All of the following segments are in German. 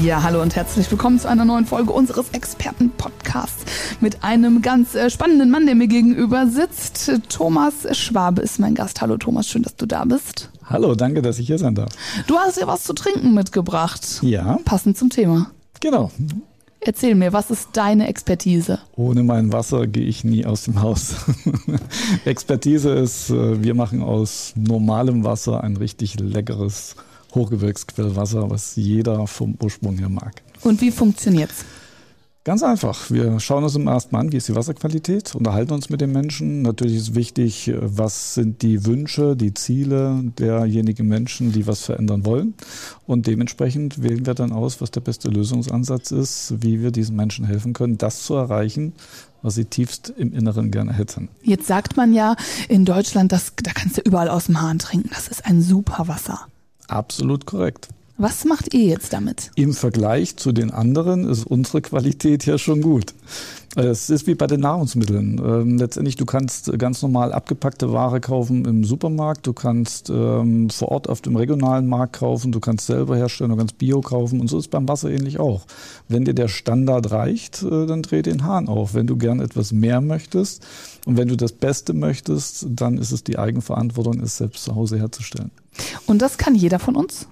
Ja, hallo und herzlich willkommen zu einer neuen Folge unseres Experten-Podcasts mit einem ganz äh, spannenden Mann, der mir gegenüber sitzt. Thomas Schwabe ist mein Gast. Hallo Thomas, schön, dass du da bist. Hallo, danke, dass ich hier sein darf. Du hast ja was zu trinken mitgebracht. Ja. Passend zum Thema. Genau. Erzähl mir, was ist deine Expertise? Ohne mein Wasser gehe ich nie aus dem Haus. Expertise ist, äh, wir machen aus normalem Wasser ein richtig leckeres Hochgebirgsquellwasser, was jeder vom Ursprung her mag. Und wie funktioniert's? Ganz einfach. Wir schauen uns im ersten Mal an, wie ist die Wasserqualität, unterhalten uns mit den Menschen. Natürlich ist wichtig, was sind die Wünsche, die Ziele derjenigen Menschen, die was verändern wollen. Und dementsprechend wählen wir dann aus, was der beste Lösungsansatz ist, wie wir diesen Menschen helfen können, das zu erreichen, was sie tiefst im Inneren gerne hätten. Jetzt sagt man ja in Deutschland, dass, da kannst du überall aus dem Hahn trinken. Das ist ein super Wasser. Absolut korrekt. Was macht ihr jetzt damit? Im Vergleich zu den anderen ist unsere Qualität ja schon gut. Es ist wie bei den Nahrungsmitteln. Ähm, letztendlich, du kannst ganz normal abgepackte Ware kaufen im Supermarkt, du kannst ähm, vor Ort auf dem regionalen Markt kaufen, du kannst selber herstellen, du kannst Bio kaufen und so ist beim Wasser ähnlich auch. Wenn dir der Standard reicht, äh, dann dreh den Hahn auf. Wenn du gern etwas mehr möchtest und wenn du das Beste möchtest, dann ist es die Eigenverantwortung, es selbst zu Hause herzustellen. Und das kann jeder von uns?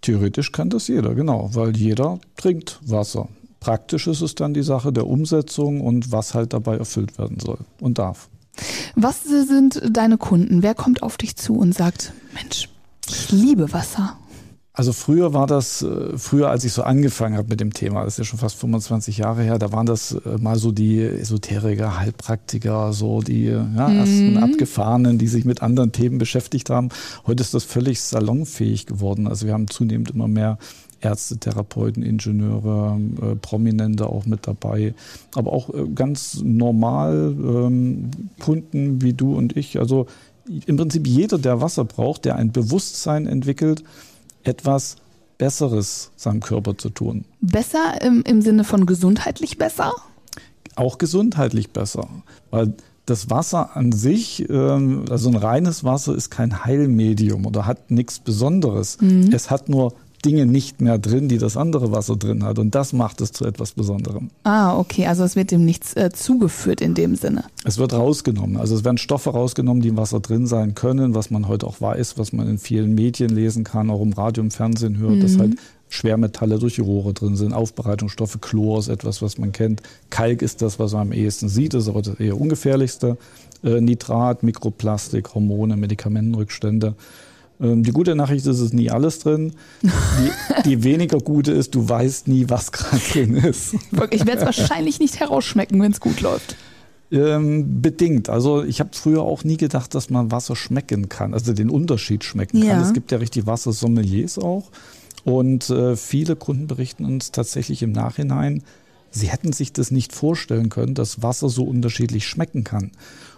Theoretisch kann das jeder, genau, weil jeder trinkt Wasser. Praktisch ist es dann die Sache der Umsetzung und was halt dabei erfüllt werden soll und darf. Was sind deine Kunden? Wer kommt auf dich zu und sagt, Mensch, ich liebe Wasser? Also früher war das, äh, früher als ich so angefangen habe mit dem Thema, das ist ja schon fast 25 Jahre her, da waren das äh, mal so die Esoteriker, Heilpraktiker, so die ja, mhm. ersten Abgefahrenen, die sich mit anderen Themen beschäftigt haben. Heute ist das völlig salonfähig geworden. Also wir haben zunehmend immer mehr Ärzte, Therapeuten, Ingenieure, äh, Prominente auch mit dabei, aber auch äh, ganz normal ähm, Kunden wie du und ich. Also im Prinzip jeder, der Wasser braucht, der ein Bewusstsein entwickelt, etwas Besseres seinem Körper zu tun. Besser im, im Sinne von gesundheitlich besser? Auch gesundheitlich besser, weil das Wasser an sich, ähm, also ein reines Wasser ist kein Heilmedium oder hat nichts Besonderes. Mhm. Es hat nur Dinge nicht mehr drin, die das andere Wasser drin hat. Und das macht es zu etwas Besonderem. Ah, okay. Also es wird dem nichts äh, zugeführt in dem Sinne. Es wird rausgenommen. Also es werden Stoffe rausgenommen, die im Wasser drin sein können, was man heute auch weiß, was man in vielen Medien lesen kann, auch im Radio, im Fernsehen hört, mhm. dass halt Schwermetalle durch die Rohre drin sind, Aufbereitungsstoffe, Chlor ist etwas, was man kennt. Kalk ist das, was man am ehesten sieht, ist aber das eher ungefährlichste. Äh, Nitrat, Mikroplastik, Hormone, Medikamentenrückstände. Ähm, die gute Nachricht ist, es ist nie alles drin. Die, die weniger gute ist, du weißt nie, was gerade drin ist. Ich werde es wahrscheinlich nicht herausschmecken, wenn es gut läuft. Ähm, bedingt. Also ich habe früher auch nie gedacht, dass man Wasser schmecken kann, also den Unterschied schmecken ja. kann. Es gibt ja richtig Wassersommeliers auch. Und äh, viele Kunden berichten uns tatsächlich im Nachhinein, sie hätten sich das nicht vorstellen können, dass Wasser so unterschiedlich schmecken kann.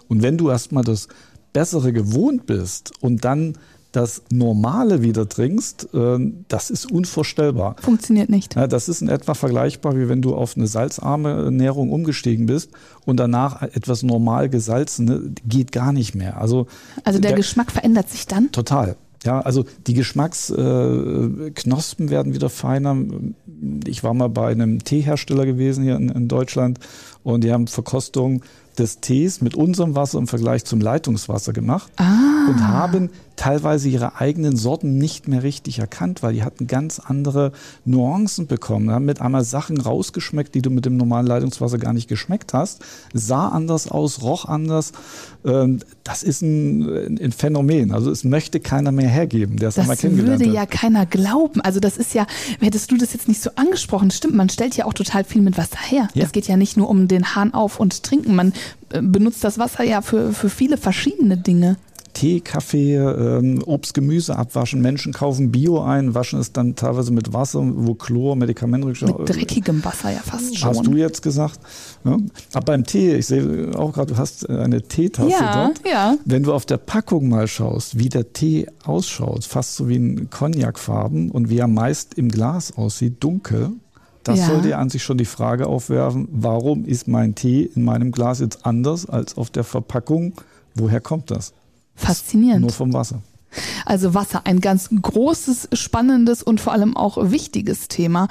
Und wenn du erstmal das Bessere gewohnt bist und dann das Normale wieder trinkst, ähm, das ist unvorstellbar. Funktioniert nicht. Das ist in etwa vergleichbar, wie wenn du auf eine salzarme Ernährung umgestiegen bist und danach etwas normal gesalzene geht gar nicht mehr. Also, also der, der Geschmack verändert sich dann? Total. Ja, also die Geschmacksknospen äh, werden wieder feiner. Ich war mal bei einem Teehersteller gewesen hier in, in Deutschland und die haben Verkostung des Tees mit unserem Wasser im Vergleich zum Leitungswasser gemacht ah. und haben teilweise ihre eigenen Sorten nicht mehr richtig erkannt, weil die hatten ganz andere Nuancen bekommen, haben mit einmal Sachen rausgeschmeckt, die du mit dem normalen Leitungswasser gar nicht geschmeckt hast, sah anders aus, roch anders. Ähm, das ist ein, ein Phänomen. Also es möchte keiner mehr hergeben, der es einmal kennengelernt hat. Das würde ja keiner glauben. Also das ist ja, hättest du das jetzt nicht so angesprochen, stimmt, man stellt ja auch total viel mit Wasser her. Ja. Es geht ja nicht nur um den Hahn auf und trinken, man äh, benutzt das Wasser ja für, für viele verschiedene Dinge. Tee, Kaffee, ähm, Obst, Gemüse abwaschen. Menschen kaufen Bio ein, waschen es dann teilweise mit Wasser, wo Chlor, Medikamentenrückstau. Mit dreckigem Wasser ja fast schon. Hast du jetzt gesagt. Ja. Aber beim Tee, ich sehe auch gerade, du hast eine Teetasse Ja, dort. ja. Wenn du auf der Packung mal schaust, wie der Tee ausschaut, fast so wie ein Cognacfarben und wie er meist im Glas aussieht, dunkel, das Ja. soll dir an sich schon die Frage aufwerfen, warum ist mein Tee in meinem Glas jetzt anders als auf der Verpackung? Woher kommt das? Faszinierend. Nur vom Wasser. Also Wasser, ein ganz großes, spannendes und vor allem auch wichtiges Thema.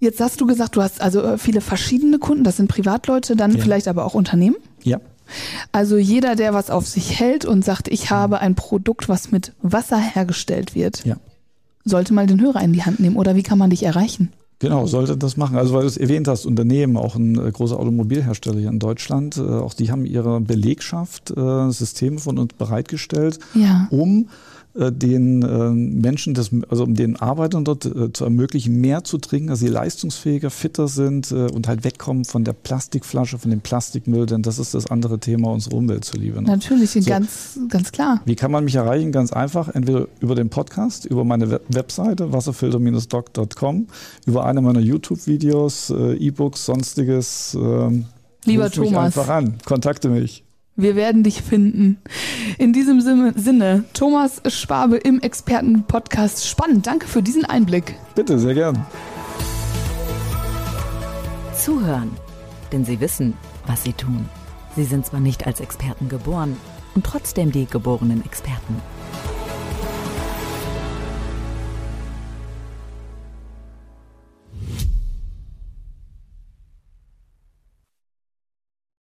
Jetzt hast du gesagt, du hast also äh, viele verschiedene Kunden, das sind Privatleute, dann Ja. vielleicht aber auch Unternehmen. Ja. Also jeder, der was auf sich hält und sagt, ich habe ein Produkt, was mit Wasser hergestellt wird, Ja. sollte mal den Hörer in die Hand nehmen oder wie kann man dich erreichen? Genau, sollte das machen. Also weil du es erwähnt hast, Unternehmen, auch ein äh, großer Automobilhersteller hier in Deutschland, äh, auch die haben ihre Belegschaft äh, Systeme von uns bereitgestellt, Ja. um den äh, Menschen, das, also um den Arbeitern dort äh, zu ermöglichen, mehr zu trinken, dass sie leistungsfähiger, fitter sind äh, und halt wegkommen von der Plastikflasche, von dem Plastikmüll, denn das ist das andere Thema unserer Umwelt zuliebe. ne? Natürlich, So. ganz, ganz klar. Wie kann man mich erreichen? Ganz einfach, entweder über den Podcast, über meine Web Webseite wasserfilter-doc.com, über eine meiner YouTube-Videos, äh, E-Books, sonstiges. ähm, Lieber ruf mich Thomas. einfach an, kontakte mich. Wir werden dich finden. In diesem Sinne, Sinne, Thomas Schwabe im Expertenpodcast. Spannend. Danke für diesen Einblick. Bitte, sehr gern. Zuhören, denn sie wissen, was sie tun. Sie sind zwar nicht als Experten geboren und trotzdem die geborenen Experten.